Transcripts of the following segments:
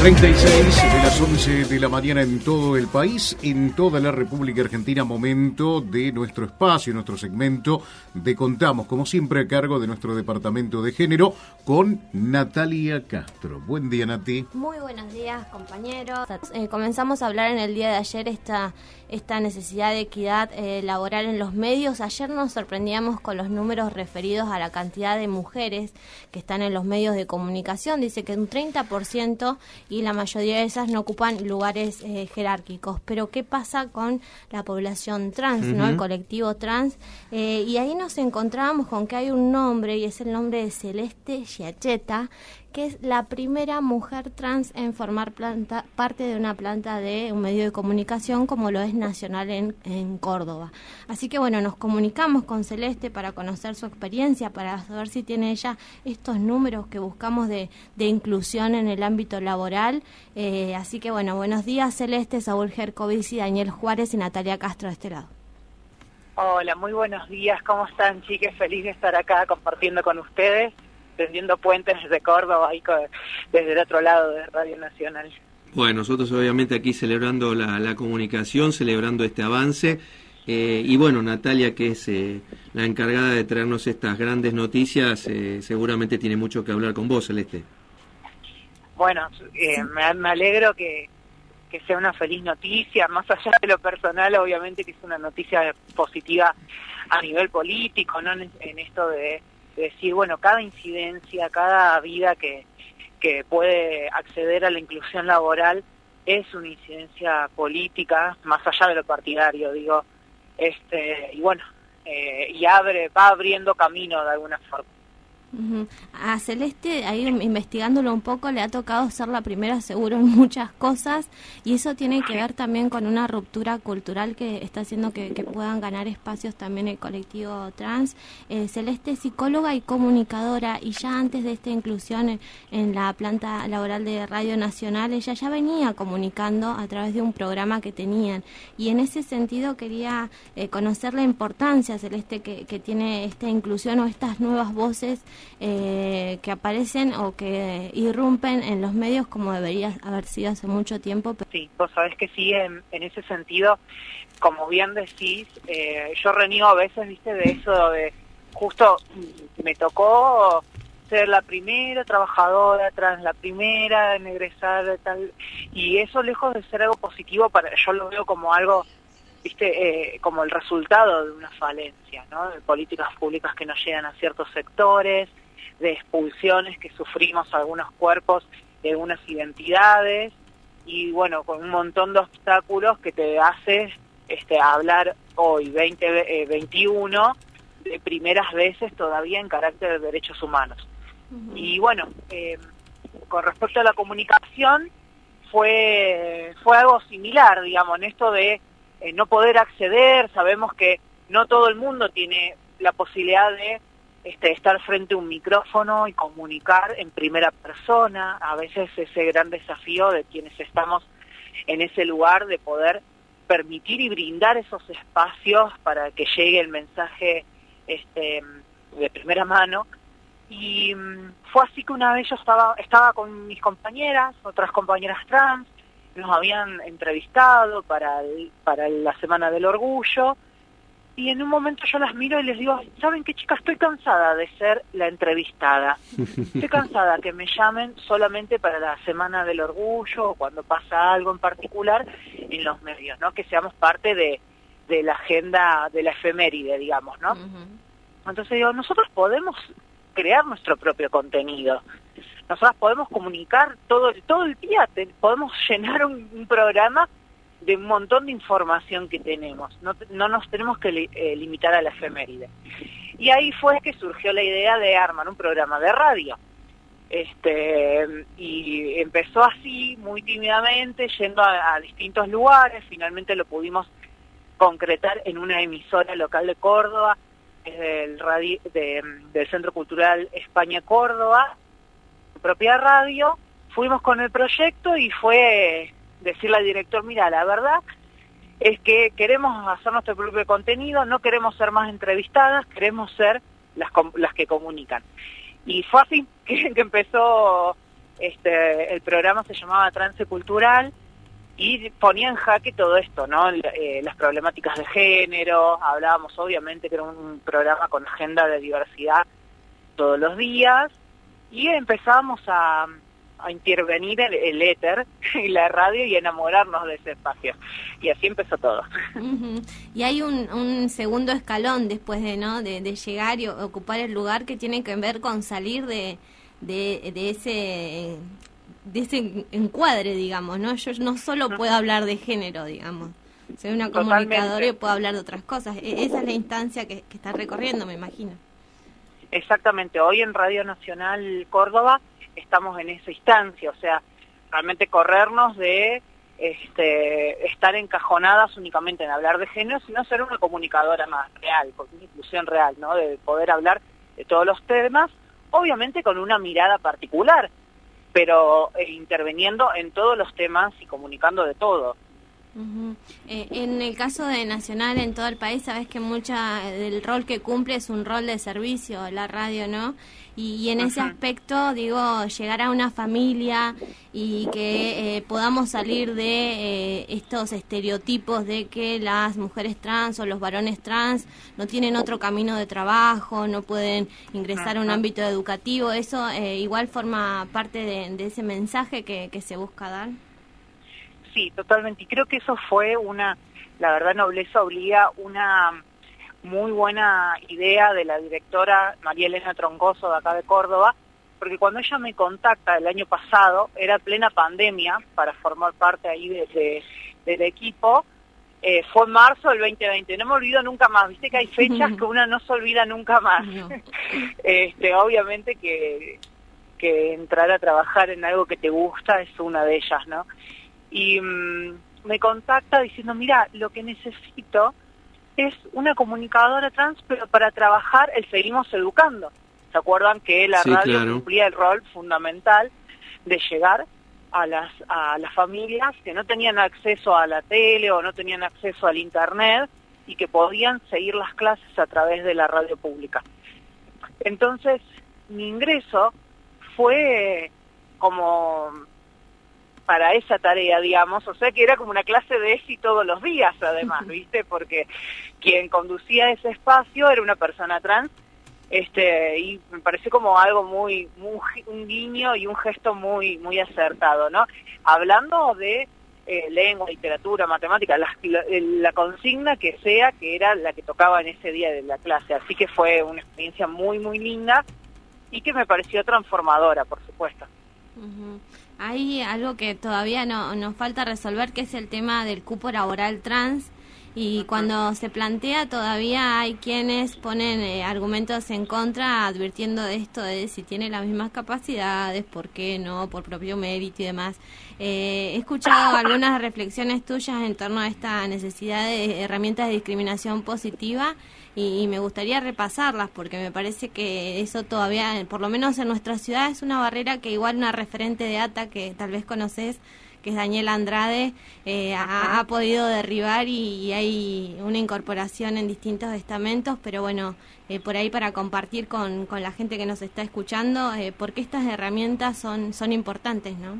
36 de las 11 de la mañana en todo el país, en toda la República Argentina, momento de nuestro espacio, nuestro segmento de Contamos, como siempre a cargo de nuestro departamento de género, con Natalia Castro. Buen día, Nati. Muy buenos días, compañeros. Eh, comenzamos a hablar en el día de ayer esta, esta necesidad de equidad eh, laboral en los medios. Ayer nos sorprendíamos con los números referidos a la cantidad de mujeres que están en los medios de comunicación. Dice que un 30% y la mayoría de esas no ocupan lugares eh, jerárquicos. Pero ¿qué pasa con la población trans, no el colectivo trans? Eh, y ahí nos encontrábamos con que hay un nombre y es el nombre de Celeste Giacheta, que es la primera mujer trans en formar planta, parte de una planta de un medio de comunicación como lo es Nacional en, en Córdoba. Así que bueno, nos comunicamos con Celeste para conocer su experiencia, para saber si tiene ella estos números que buscamos de, de inclusión en el ámbito laboral. Eh, así que bueno, buenos días Celeste, Saúl Gercovici, Daniel Juárez y Natalia Castro de este lado. Hola, muy buenos días, ¿cómo están chicas? Feliz de estar acá compartiendo con ustedes tendiendo puentes desde Córdoba y desde el otro lado de Radio Nacional. Bueno, nosotros obviamente aquí celebrando la, comunicación, celebrando este avance. Eh, y bueno, Natalia, que es eh, la encargada de traernos estas grandes noticias, eh, seguramente tiene mucho que hablar con vos, Celeste. Bueno, me, me, alegro que, que sea una feliz noticia, más allá de lo personal, obviamente que es una noticia positiva a nivel político, no en esto de decir, bueno, cada incidencia, cada vida que, que puede acceder a la inclusión laboral es una incidencia política, más allá de lo partidario, digo, este, y bueno, eh, y abre, va abriendo camino de alguna forma. A Celeste, ahí investigándolo un poco, le ha tocado ser la primera seguro en muchas cosas y eso tiene que ver también con una ruptura cultural que está haciendo que, puedan ganar espacios también el colectivo trans. Eh, Celeste psicóloga y comunicadora y ya antes de esta inclusión en, la planta laboral de Radio Nacional, ella ya venía comunicando a través de un programa que tenían y en ese sentido quería eh, conocer la importancia, Celeste, que, que tiene esta inclusión o estas nuevas voces eh, que aparecen o que irrumpen en los medios como debería haber sido hace mucho tiempo. Sí, vos sabés que sí, en, ese sentido, como bien decís, eh, yo reniego a veces, viste, de eso de justo me tocó ser la primera trabajadora tras la primera en egresar tal y eso lejos de ser algo positivo para yo lo veo como algo viste eh, como el resultado de una falencia no de políticas públicas que no llegan a ciertos sectores de expulsiones que sufrimos algunos cuerpos de algunas identidades y bueno, con un montón de obstáculos que te hace este, hablar hoy, 2021, eh, de primeras veces todavía en carácter de derechos humanos. Y bueno, eh, con respecto a la comunicación, fue, fue algo similar, digamos, en esto de eh, no poder acceder, sabemos que no todo el mundo tiene la posibilidad de este, estar frente a un micrófono y comunicar en primera persona, a veces ese gran desafío de quienes estamos en ese lugar de poder permitir y brindar esos espacios para que llegue el mensaje este, de primera mano. Y mm, fue así que una vez yo estaba, estaba con mis compañeras, otras compañeras trans, nos habían entrevistado para, para la Semana del Orgullo, y en un momento yo las miro y les digo, ¿saben qué chicas? Estoy cansada de ser la entrevistada. Estoy cansada que me llamen solamente para la Semana del Orgullo o cuando pasa algo en particular en los medios, ¿no? Que seamos parte de, de la agenda de la efeméride, digamos, ¿no? Entonces digo, nosotros podemos crear nuestro propio contenido. Nosotros podemos comunicar todo, todo el día, podemos llenar un programa de un montón de información que tenemos. No, no nos tenemos que eh, limitar a la efeméride. Y ahí fue que surgió la idea de armar un programa de radio. Este, y empezó así, muy tímidamente, yendo a distintos lugares, finalmente lo pudimos concretar en una emisora local de Córdoba, del, radio, de, del Centro Cultural España Córdoba, su propia radio, fuimos con el proyecto y fue decirle al director, mira, la verdad es que queremos hacer nuestro propio contenido, no queremos ser más entrevistadas, queremos ser las, las que comunican. Y fue así que, que empezó este, el programa, se llamaba Trance Cultural, y ponía en jaque todo esto, ¿no? Eh, las problemáticas de género, hablábamos obviamente que era un programa con agenda de diversidad todos los días y empezábamos a, intervenir el, el, éter y la radio y enamorarnos de ese espacio. Y así empezó todo. Y hay un, un, segundo escalón después de, ¿no? de, de llegar y ocupar el lugar que tiene que ver con salir de, de, de ese de ese encuadre, digamos, ¿no? Yo no solo puedo hablar de género, digamos. Soy una comunicadora y puedo hablar de otras cosas. E esa es la instancia que, que está recorriendo, me imagino. Exactamente. Hoy en Radio Nacional Córdoba estamos en esa instancia, o sea, realmente corrernos de este, estar encajonadas únicamente en hablar de género, sino ser una comunicadora más real, con una inclusión real, ¿no? De poder hablar de todos los temas, obviamente con una mirada particular, pero eh, interviniendo en todos los temas y comunicando de todo. Uh -huh. eh, en el caso de Nacional en todo el país, sabes que mucha del rol que cumple es un rol de servicio, la radio, ¿no? Y, y en ese aspecto, digo, llegar a una familia y que eh, podamos salir de eh, estos estereotipos de que las mujeres trans o los varones trans no tienen otro camino de trabajo, no pueden ingresar a un ámbito educativo, eso eh, igual forma parte de, de ese mensaje que, que se busca dar. Sí, totalmente. Y creo que eso fue una, la verdad, Nobleza obliga una muy buena idea de la directora María Elena Troncoso de acá de Córdoba, porque cuando ella me contacta el año pasado, era plena pandemia para formar parte ahí de, de, del equipo, eh, fue en marzo del 2020, no me olvido nunca más, viste que hay fechas que una no se olvida nunca más. No. este, obviamente que, que entrar a trabajar en algo que te gusta es una de ellas, ¿no? Y mmm, me contacta diciendo, mira, lo que necesito es una comunicadora trans, pero para trabajar el Seguimos Educando. ¿Se acuerdan que la sí, radio claro. cumplía el rol fundamental de llegar a las, a las familias que no tenían acceso a la tele o no tenían acceso al Internet y que podían seguir las clases a través de la radio pública? Entonces, mi ingreso fue como para esa tarea, digamos, o sea que era como una clase de ESI todos los días, además, ¿viste? Porque quien conducía ese espacio era una persona trans, este, y me pareció como algo muy, muy un guiño y un gesto muy, muy acertado, ¿no? Hablando de eh, lengua, literatura, matemática, la, la, la consigna que sea que era la que tocaba en ese día de la clase, así que fue una experiencia muy, muy linda y que me pareció transformadora, por supuesto. Uh -huh. Hay algo que todavía no, nos falta resolver, que es el tema del cupo laboral trans. Y cuando se plantea todavía hay quienes ponen eh, argumentos en contra advirtiendo de esto de si tiene las mismas capacidades, por qué no, por propio mérito y demás. Eh, he escuchado algunas reflexiones tuyas en torno a esta necesidad de herramientas de discriminación positiva y, me gustaría repasarlas porque me parece que eso todavía, por lo menos en nuestra ciudad, es una barrera que igual una referente de ATA que tal vez conoces, que es Daniela Andrade, eh, ha, ha, podido derribar y, y, hay una incorporación en distintos estamentos, pero bueno, eh, por ahí para compartir con, con, la gente que nos está escuchando, eh, porque estas herramientas son, son importantes, ¿no?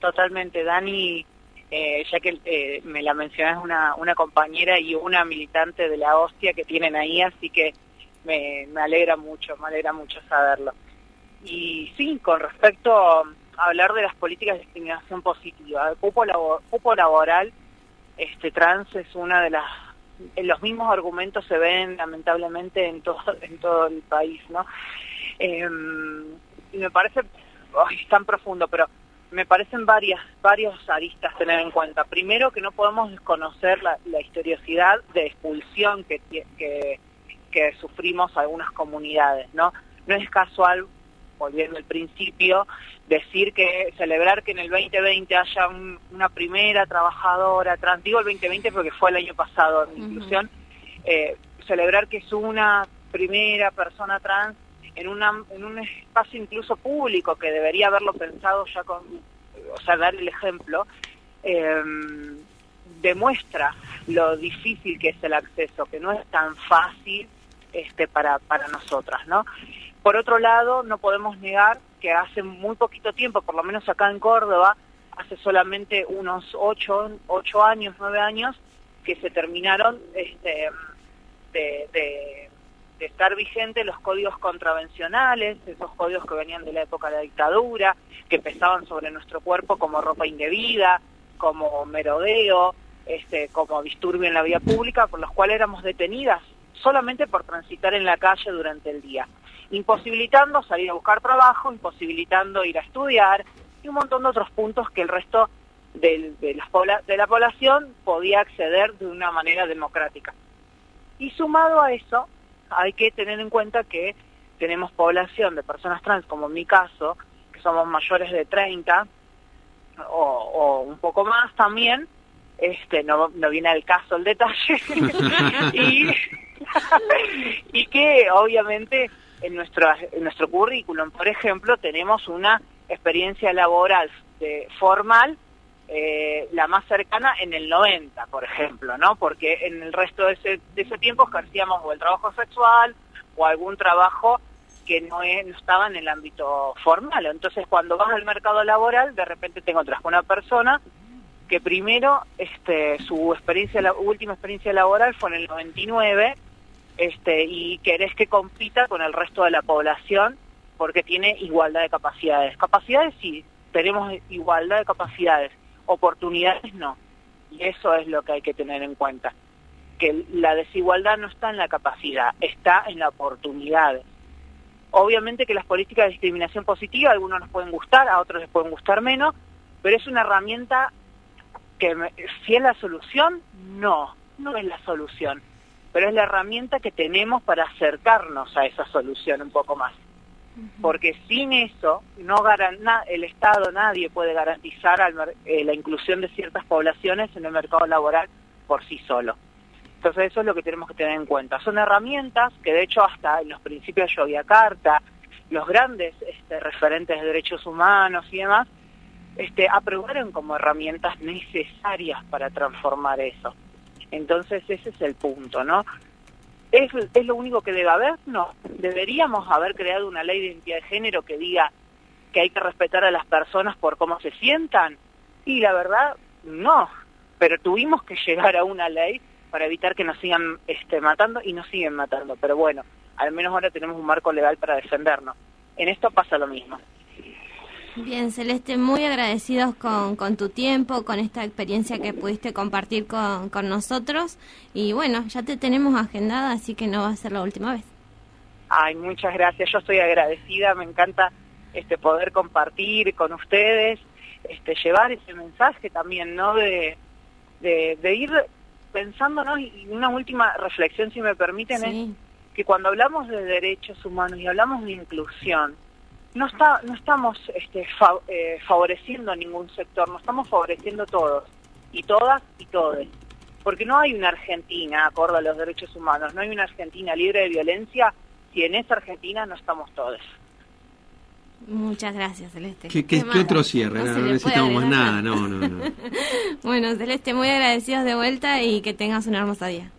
Totalmente, Dani eh, ya que eh, me la mencionas una, una compañera y una militante de la hostia que tienen ahí, así que me, me alegra mucho, me alegra mucho saberlo. Y sí, con respecto a hablar de las políticas de discriminación positiva, el cupo, labor, cupo laboral este trans es una de las los mismos argumentos se ven lamentablemente en todo en todo el país, ¿no? Eh, y me parece oh, es tan profundo, pero me parecen varias, varios aristas tener en cuenta. Primero, que no podemos desconocer la, la historiosidad de expulsión que, que, que, sufrimos algunas comunidades, ¿no? No es casual volviendo al principio, decir que celebrar que en el 2020 haya una primera trabajadora trans, digo el 2020 porque fue el año pasado en inclusión, eh, celebrar que es una primera persona trans en, una, en un espacio incluso público que debería haberlo pensado ya con, o sea, dar el ejemplo, eh, demuestra lo difícil que es el acceso, que no es tan fácil este, para, para nosotras, ¿no? Por otro lado, no podemos negar que hace muy poquito tiempo, por lo menos acá en Córdoba, hace solamente unos ocho, ocho años, nueve años, que se terminaron este, de, estar vigentes los códigos contravencionales, esos códigos que venían de la época de la dictadura, que pesaban sobre nuestro cuerpo como ropa indebida, como merodeo, este, como disturbio en la vía pública, por los cuales éramos detenidas solamente por transitar en la calle durante el día, imposibilitando salir a buscar trabajo, imposibilitando ir a estudiar y un montón de otros puntos que el resto de, la, de la población podía acceder de una manera democrática. Y sumado a eso, hay que tener en cuenta que tenemos población de personas trans, como en mi caso, que somos mayores de 30 o, o un poco más también, este no, no viene al caso el detalle, y, y que obviamente en nuestro, en nuestro currículum, por ejemplo, tenemos una experiencia laboral de, formal eh, la más cercana en el 90, por ejemplo, ¿no? Porque en el resto de ese, de ese tiempo ejercíamos o el trabajo sexual o algún trabajo que no, no estaba en el ámbito formal. Entonces, cuando vas al mercado laboral, de repente te encuentras con una persona que primero este, su experiencia, la última experiencia laboral fue en el 99 este, y querés que compita con el resto de la población porque tiene igualdad de capacidades. Capacidades sí, tenemos igualdad de capacidades, oportunidades no. Y eso es lo que hay que tener en cuenta, que la desigualdad no está en la capacidad, está en la oportunidad. Obviamente que las políticas de discriminación positiva a algunos nos pueden gustar, a otros les pueden gustar menos, pero es una herramienta que si es la solución, no, no es la solución, pero es la herramienta que tenemos para acercarnos a esa solución un poco más. Porque sin eso, no el Estado, nadie puede garantizar eh, la inclusión de ciertas poblaciones en el mercado laboral por sí solo. Entonces eso es lo que tenemos que tener en cuenta. Son herramientas que de hecho hasta en los principios de Carta, los grandes este, referentes de derechos humanos y demás, este, aprobaron como herramientas necesarias para transformar eso. Entonces ese es el punto, ¿no? ¿Es, ¿Es lo único que debe haber? No. Deberíamos haber creado una ley de identidad de género que diga que hay que respetar a las personas por cómo se sientan. Y la verdad, no. Pero tuvimos que llegar a una ley para evitar que nos sigan este, matando y nos siguen matando. Pero bueno, al menos ahora tenemos un marco legal para defendernos. En esto pasa lo mismo. Bien, Celeste, muy agradecidos con, con, tu tiempo, con esta experiencia que pudiste compartir con, con, nosotros. Y bueno, ya te tenemos agendada, así que no va a ser la última vez. Ay, muchas gracias. Yo estoy agradecida. Me encanta este poder compartir con ustedes, este llevar ese mensaje también, ¿no? De, de, ir pensando, ¿no? Y una última reflexión, si me permiten, es que cuando hablamos de derechos humanos y hablamos de inclusión, no está no estamos este, eh, favoreciendo a ningún sector, no estamos favoreciendo todos y todas y todos. Porque no hay una Argentina acorde a los derechos humanos, no hay una Argentina libre de violencia si en esa Argentina no estamos todos. Muchas gracias, Celeste. ¿Qué, otro cierre? No, necesitamos más nada, no, no, no. bueno, Celeste, muy agradecidos de vuelta y que tengas un hermoso día.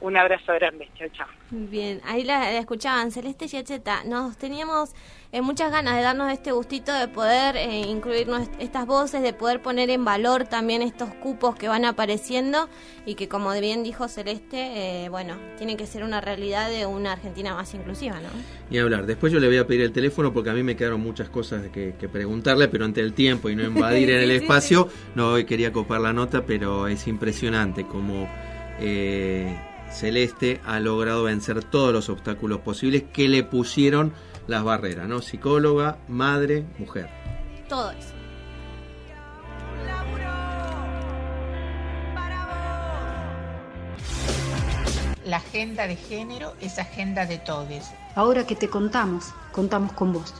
Un abrazo grande, chao, chao. Bien, ahí la, escuchaban, Celeste Yacheta. Nos teníamos eh, muchas ganas de darnos este gustito de poder eh, incluir estas voces, de poder poner en valor también estos cupos que van apareciendo y que, como bien dijo Celeste, eh, bueno, tienen que ser una realidad de una Argentina más inclusiva, ¿no? Y hablar. Después yo le voy a pedir el teléfono porque a mí me quedaron muchas cosas que, que preguntarle, pero ante el tiempo y no invadir en el espacio, no quería copar la nota, pero es impresionante como. Eh, Celeste ha logrado vencer todos los obstáculos posibles que le pusieron las barreras, ¿no? Psicóloga, madre, mujer. Todo eso. La agenda de género es agenda de todes. Ahora que te contamos, contamos con vos.